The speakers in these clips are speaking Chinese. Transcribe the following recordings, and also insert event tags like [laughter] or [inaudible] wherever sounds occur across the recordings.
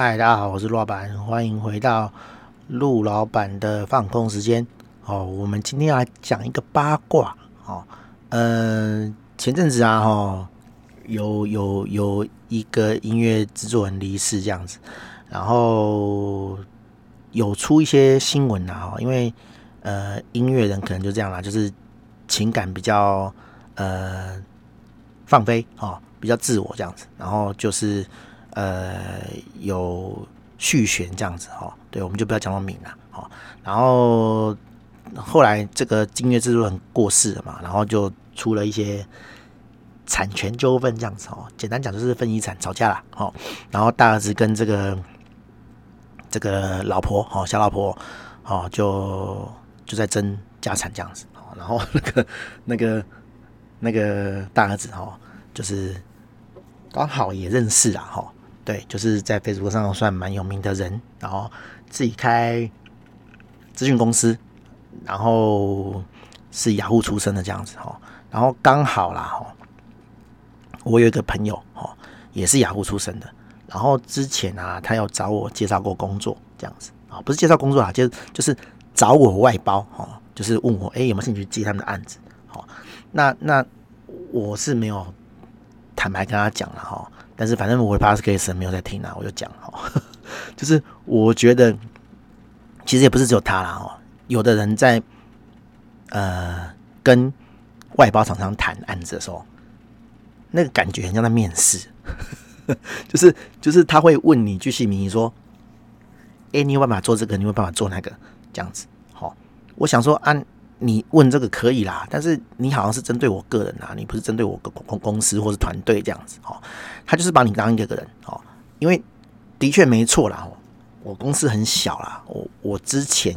嗨，大家好，我是陆老板，欢迎回到陆老板的放空时间。哦，我们今天来讲一个八卦。哦，呃，前阵子啊，哈，有有有一个音乐制作人离世这样子，然后有出一些新闻啊，因为呃，音乐人可能就这样啦，就是情感比较呃放飞，哦，比较自我这样子，然后就是。呃，有续弦这样子哈，对，我们就不要讲到敏了哈。然后后来这个金乐制作人过世了嘛，然后就出了一些产权纠纷这样子哦。简单讲就是分遗产吵架了哦。然后大儿子跟这个这个老婆哦，小老婆哦，就就在争家产这样子哦。然后那个那个那个大儿子哈，就是刚好也认识了哈。对，就是在 Facebook 上算蛮有名的人，然后自己开咨询公司，然后是雅虎出身的这样子哈，然后刚好啦哈，我有一个朋友哈，也是雅虎出身的，然后之前啊，他有找我介绍过工作这样子啊，不是介绍工作啊，就就是找我外包哈，就是问我哎有没有兴趣接他们的案子，好，那那我是没有坦白跟他讲了哈。但是反正我的 podcast 没有在听啊，我就讲哈，[laughs] 就是我觉得其实也不是只有他啦哦，有的人在呃跟外包厂商谈案子的时候，那个感觉很像在面试，[laughs] 就是就是他会问你巨细靡遗说，哎，你有办法做这个，你有办法做那个，这样子，好，我想说按。你问这个可以啦，但是你好像是针对我个人啊，你不是针对我公公公司或是团队这样子哦。他就是把你当一个人哦，因为的确没错啦。我公司很小啦，我我之前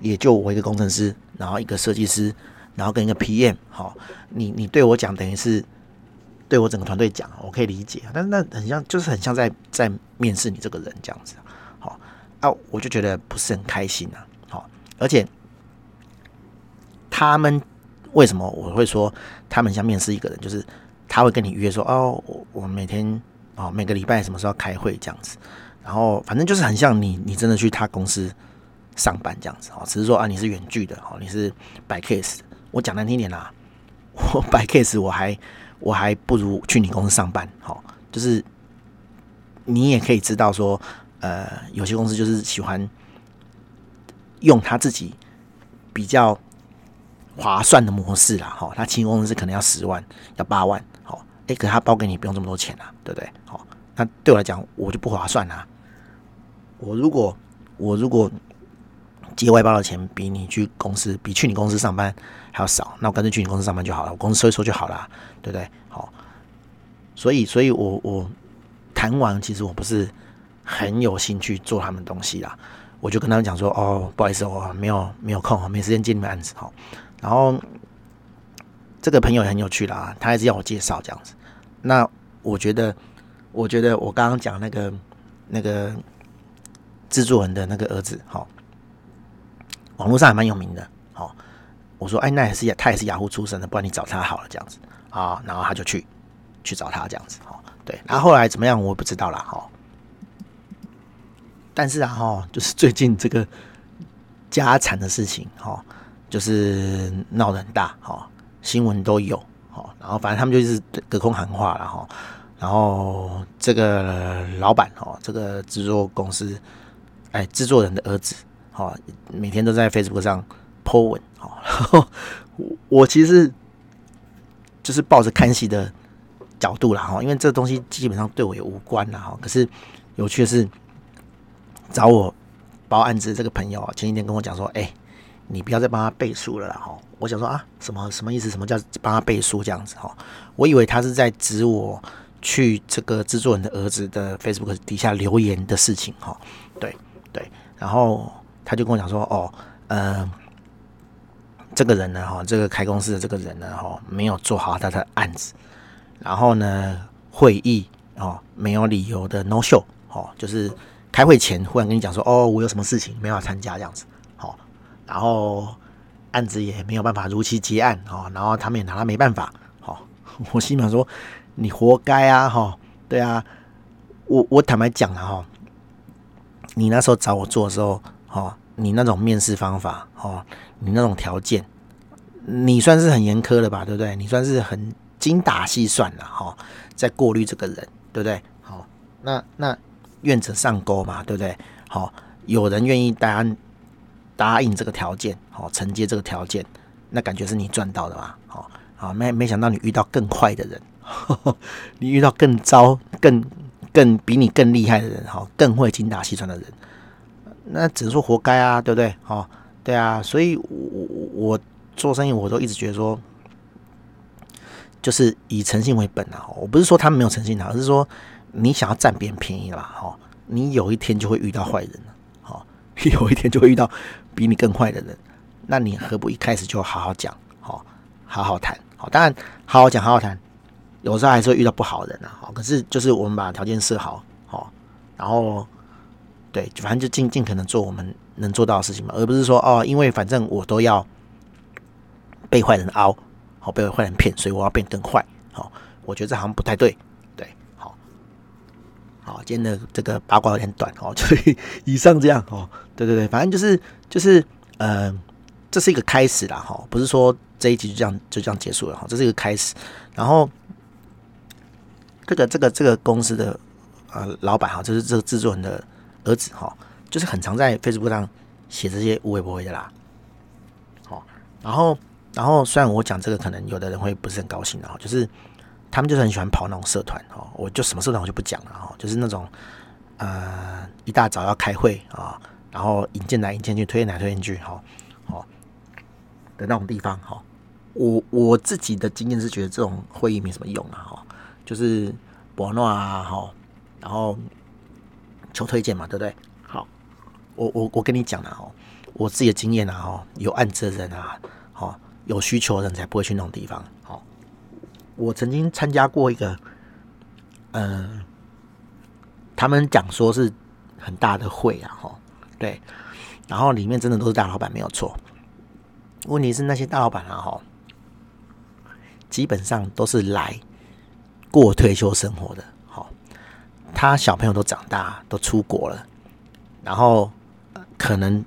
也就我一个工程师，然后一个设计师，然后跟一个 PM 好，你你对我讲等于是对我整个团队讲，我可以理解，但是那很像就是很像在在面试你这个人这样子，好啊，我就觉得不是很开心啊，好，而且。他们为什么我会说他们像面试一个人？就是他会跟你约说哦，我我每天哦每个礼拜什么时候开会这样子，然后反正就是很像你你真的去他公司上班这样子哦，只是说啊你是远距的哦，你是摆 case。我讲难听点啦，[laughs] 我摆 case 我还我还不如去你公司上班哦，就是你也可以知道说呃有些公司就是喜欢用他自己比较。划算的模式啦，哈，他请公司可能要十万，要八万，好，哎，可是他包给你不用这么多钱啊，对不对？好，那对我来讲，我就不划算啊。我如果我如果接外包的钱比你去公司，比去你公司上班还要少，那我干脆去你公司上班就好了，我公司收一收就好了，对不对？好，所以，所以我我谈完，其实我不是很有兴趣做他们东西啦，我就跟他们讲说，哦，不好意思，我没有没有空，没时间接你们案子，好。然后这个朋友也很有趣啦，他还是要我介绍这样子。那我觉得，我觉得我刚刚讲那个那个制作人的那个儿子，好，网络上还蛮有名的。好，我说，哎，那也是他也是雅虎出身的，不然你找他好了这样子啊。然后他就去去找他这样子，好，对。然后后来怎么样，我不知道啦。哈。但是啊，哈，就是最近这个家产的事情，哈。就是闹得很大，哈，新闻都有，哈，然后反正他们就是隔空喊话了，哈，然后这个老板，哈，这个制作公司，哎，制作人的儿子，哈，每天都在 Facebook 上 po 文，哈，然 [laughs] 后我其实就是抱着看戏的角度了，哈，因为这东西基本上对我也无关了，哈，可是有趣的是，找我包案子这个朋友前几天跟我讲说，哎。你不要再帮他背书了啦！哈，我想说啊，什么什么意思？什么叫帮他背书这样子？哈，我以为他是在指我去这个制作人的儿子的 Facebook 底下留言的事情。哈，对对，然后他就跟我讲说，哦，呃，这个人呢，哈，这个开公司的这个人呢，哈，没有做好他的案子，然后呢，会议哦，没有理由的 no show，哦，就是开会前忽然跟你讲说，哦，我有什么事情没办法参加这样子。然后案子也没有办法如期结案哦，然后他们也拿他没办法，好，[laughs] 我心里想说你活该啊，哈，对啊，我我坦白讲了哈，你那时候找我做的时候，哦，你那种面试方法，哦，你那种条件，你算是很严苛的吧，对不对？你算是很精打细算的，哈、在过滤这个人，对不对？好、那那愿者上钩嘛，对不对？好、有人愿意答答应这个条件，好、哦，承接这个条件，那感觉是你赚到的嘛，好、哦，好，没没想到你遇到更坏的人，呵 [laughs] 呵你遇到更糟、更。更比你更厉害的人，哈，更会精打细算的人，那只能说活该啊，对不对？哦，对啊，所以我我我做生意，我都一直觉得说，就是以诚信为本啊。我不是说他们没有诚信啊，而是说你想要占别人便宜了吧？哈，你有一天就会遇到坏人，[laughs] 有一天就会遇到比你更坏的人，那你何不一开始就好好讲，好，好好谈，好，当然好好讲，好好谈。有时候还是会遇到不好的人啊，好，可是就是我们把条件设好，好，然后对，反正就尽尽可能做我们能做到的事情嘛，而不是说哦，因为反正我都要被坏人凹，好，被坏人骗，所以我要变更坏，好，我觉得这好像不太对，哦，今天的这个八卦有点短哦，[laughs] 就以以上这样哦，对对对，反正就是就是呃，这是一个开始啦，哈，不是说这一集就这样就这样结束了哈，这是一个开始，然后。这个这个这个公司的呃老板哈，就是这个制作人的儿子哈，就是很常在 Facebook 上写这些无微不微的啦。好，然后然后虽然我讲这个，可能有的人会不是很高兴的哈，就是他们就是很喜欢跑那种社团哦，我就什么社团我就不讲了哦，就是那种呃一大早要开会啊，然后引荐来引荐去，推荐来推荐去哈，好的那种地方哈。我我自己的经验是觉得这种会议没什么用啊哈。就是博诺啊，哈，然后求推荐嘛，对不对？好，我我我跟你讲了哦，我自己的经验啊，哦，有案子的人啊，哦，有需求的人才不会去那种地方。好，我曾经参加过一个，嗯，他们讲说是很大的会啊，哈，对，然后里面真的都是大老板，没有错。问题是那些大老板啊，哈，基本上都是来。过退休生活的，好，他小朋友都长大，都出国了，然后可能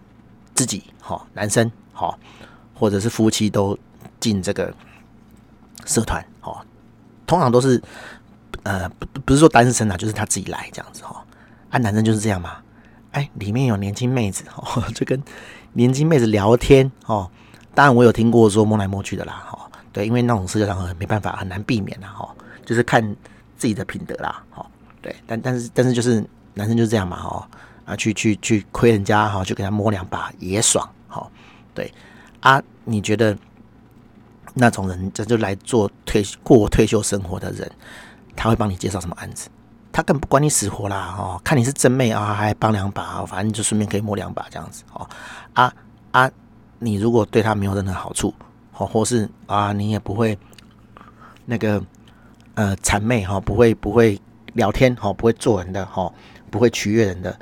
自己，好，男生，好，或者是夫妻都进这个社团，哦，通常都是，呃，不不是说单身啊，就是他自己来这样子，哈，啊，男生就是这样嘛，哎，里面有年轻妹子，哦，[laughs] 就跟年轻妹子聊天，哦，当然我有听过说摸来摸去的啦，哈，对，因为那种社交场合没办法，很难避免啦，哈。就是看自己的品德啦，好，对，但但是但是就是男生就是这样嘛，哈，啊，去去去亏人家，哈，去给他摸两把也爽，好，对，啊，你觉得那种人这就来做退过退休生活的人，他会帮你介绍什么案子？他根本不管你死活啦，哦，看你是真妹啊，还帮两把，反正就顺便可以摸两把这样子，哦，啊啊，你如果对他没有任何好处，哦，或是啊，你也不会那个。呃，谄媚哈，不会不会聊天哈，不会做人的哈，不会取悦人的，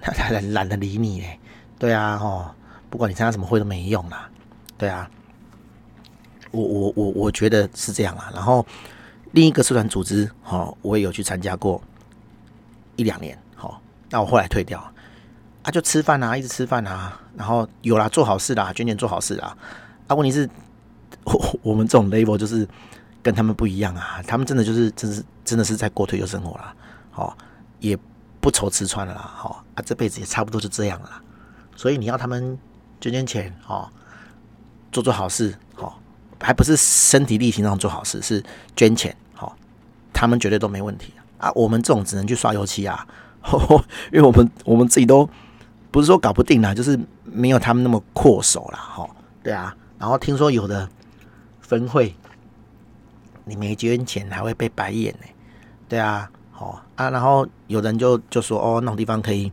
他 [laughs] 懒得理你嘞，对啊哦，不管你参加什么会都没用啦，对啊，我我我我觉得是这样啊。然后另一个社团组织哈，我也有去参加过一两年哈，那我后来退掉，啊就吃饭啊，一直吃饭啊，然后有啦做好事啦，捐钱做好事啦，啊问题是我我们这种 level 就是。跟他们不一样啊，他们真的就是，真是真的是在过退休生活啦，好，也不愁吃穿了啦，好啊，这辈子也差不多就这样了，所以你要他们捐捐钱，好，做做好事，好，还不是身体力行那做好事，是捐钱，好，他们绝对都没问题啊，我们这种只能去刷油漆啊，[laughs] 因为我们我们自己都不是说搞不定啦，就是没有他们那么阔手啦。哈，对啊，然后听说有的分会。你没捐钱还会被白眼呢？对啊，好啊，然后有人就就说哦，那种地方可以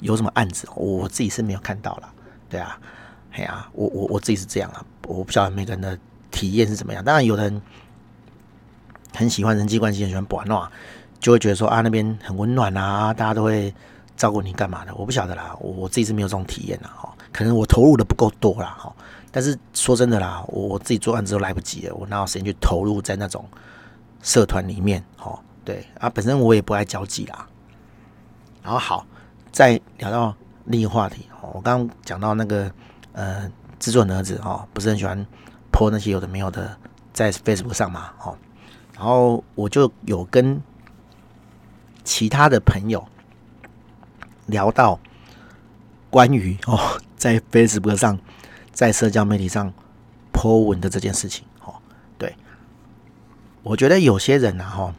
有什么案子？我自己是没有看到了，对啊，哎呀，我我我自己是这样啊，我不晓得每个人的体验是怎么样。当然有的人很喜欢人际关系，很喜欢玩闹，就会觉得说啊，那边很温暖啊，大家都会照顾你干嘛的？我不晓得啦，我我自己是没有这种体验的哈，可能我投入的不够多啦哈。但是说真的啦，我我自己做案子都来不及了，我哪有时间去投入在那种社团里面？哦，对啊，本身我也不爱交际啦。然后好，再聊到另一个话题，我刚刚讲到那个呃，制作人儿子哦，不是很喜欢 po 那些有的没有的在 Facebook 上嘛，哦，然后我就有跟其他的朋友聊到关于哦，[laughs] 在 Facebook 上，在社交媒体上 po 文的这件事情，哦，对，我觉得有些人呐，哈，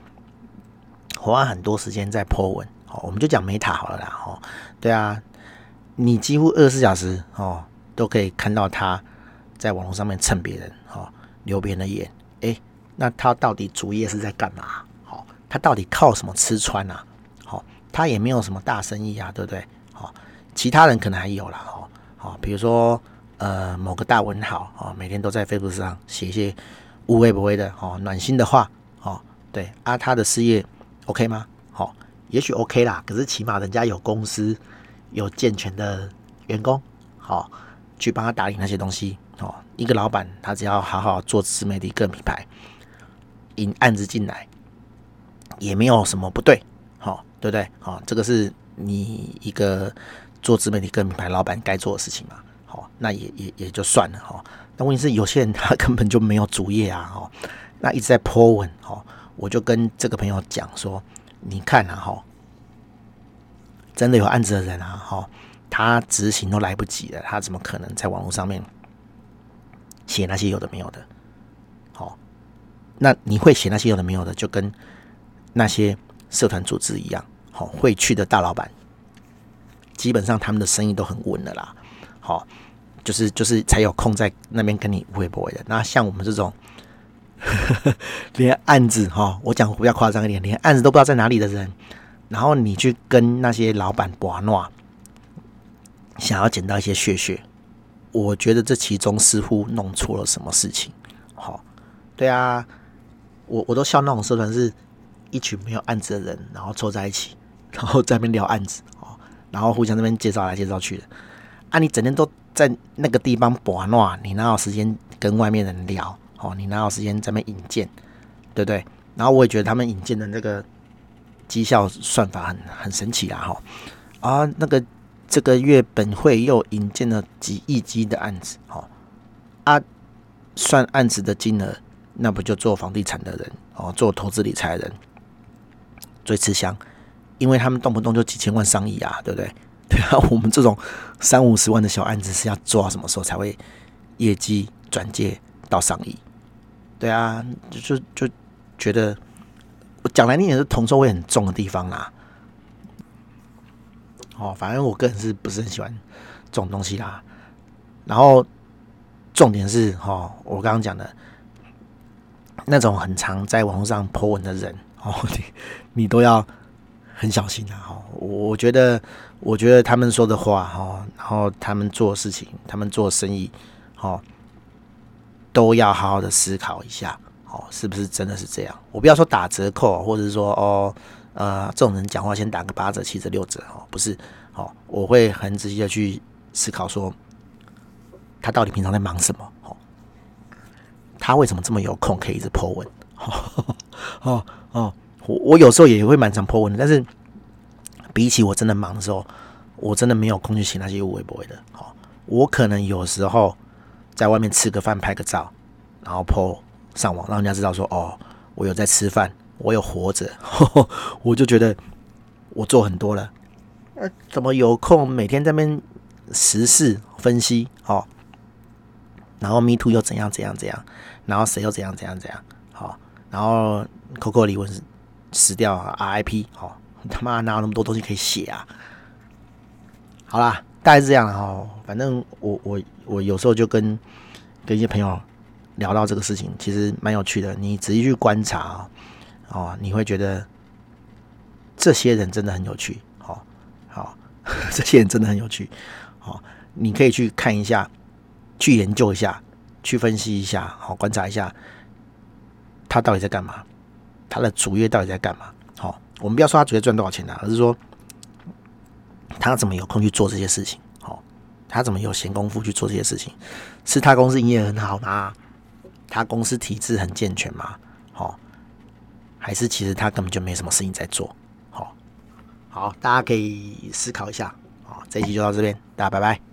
花很多时间在 po 文。哦，我们就讲 Meta 好了啦。哦，对啊，你几乎二十四小时哦都可以看到他在网络上面蹭别人，哦，留别人的言。诶，那他到底主业是在干嘛？好，他到底靠什么吃穿啊？好，他也没有什么大生意啊，对不对？好，其他人可能还有啦。哦，好，比如说呃某个大文豪哦，每天都在 Facebook 上写一些无微不微的哦暖心的话。哦，对啊，他的事业 OK 吗？也许 OK 啦，可是起码人家有公司，有健全的员工，好、哦、去帮他打理那些东西哦。一个老板他只要好好做自媒体个品牌，引案子进来，也没有什么不对，好、哦、对不对？好、哦，这个是你一个做自媒体个品牌老板该做的事情嘛。好、哦，那也也也就算了哈、哦。但问题是有些人他根本就没有主业啊，哦，那一直在 po 文，哦，我就跟这个朋友讲说。你看啊，哈，真的有案子的人啊，哈，他执行都来不及了，他怎么可能在网络上面写那些有的没有的？好，那你会写那些有的没有的，就跟那些社团组织一样，好，会去的大老板，基本上他们的生意都很稳的啦，好，就是就是才有空在那边跟你微博的。那像我们这种。[laughs] 连案子哈，我讲比较夸张一点，连案子都不知道在哪里的人，然后你去跟那些老板玩闹，想要捡到一些血血，我觉得这其中似乎弄错了什么事情。好，对啊，我我都笑那种社团是一群没有案子的人，然后凑在一起，[laughs] 然后在那边聊案子哦，然后互相那边介绍来介绍去的。啊，你整天都在那个地方玩闹，你哪有时间跟外面人聊？哦，你哪有时间在那边引荐，对不对？然后我也觉得他们引荐的那个绩效算法很很神奇啦，哈啊，那个这个月本会又引进了几亿级的案子，哦啊，算案子的金额，那不就做房地产的人哦，做投资理财的人最吃香，因为他们动不动就几千万上亿啊，对不对？[laughs] 对啊，我们这种三五十万的小案子是要做到什么时候才会业绩转接到上亿？对啊，就就就觉得我讲来你也是铜臭味很重的地方啦。哦，反正我个人是不是很喜欢这种东西啦。然后重点是、哦，我刚刚讲的那种很常在网络上 po 文的人哦，[laughs] 你你都要很小心啊。哦，我觉得我觉得他们说的话、哦，然后他们做事情，他们做生意，哦。都要好好的思考一下，哦，是不是真的是这样？我不要说打折扣，或者是说哦，呃，这种人讲话先打个八折、七折、六折，哦，不是，哦，我会很仔细的去思考说，他到底平常在忙什么？哦，他为什么这么有空可以一直 po 文？哦哦 [laughs] 哦，我我有时候也会蛮常破文的，但是比起我真的忙的时候，我真的没有空去写那些有的没的。哦，我可能有时候。在外面吃个饭，拍个照，然后 po 上网，让人家知道说：“哦，我有在吃饭，我有活着。”我就觉得我做很多了。呃，怎么有空每天在那边时事分析？哦，然后 Me Too 又怎样怎样怎样？然后谁又怎样怎样怎样？好，然后 Coco 李玟死掉，RIP。哦，他妈哪有那么多东西可以写啊？好啦。大概是这样哈，反正我我我有时候就跟跟一些朋友聊到这个事情，其实蛮有趣的。你仔细去观察哦，哦你会觉得这些人真的很有趣。好，好，这些人真的很有趣。好，你可以去看一下，去研究一下，去分析一下，好，观察一下他到底在干嘛，他的主业到底在干嘛。好，我们不要说他主业赚多少钱啊，而是说。他怎么有空去做这些事情？好，他怎么有闲工夫去做这些事情？是他公司营业很好吗？他公司体制很健全吗？还是其实他根本就没什么事情在做？好，好，大家可以思考一下。好，这一期就到这边，大家拜拜。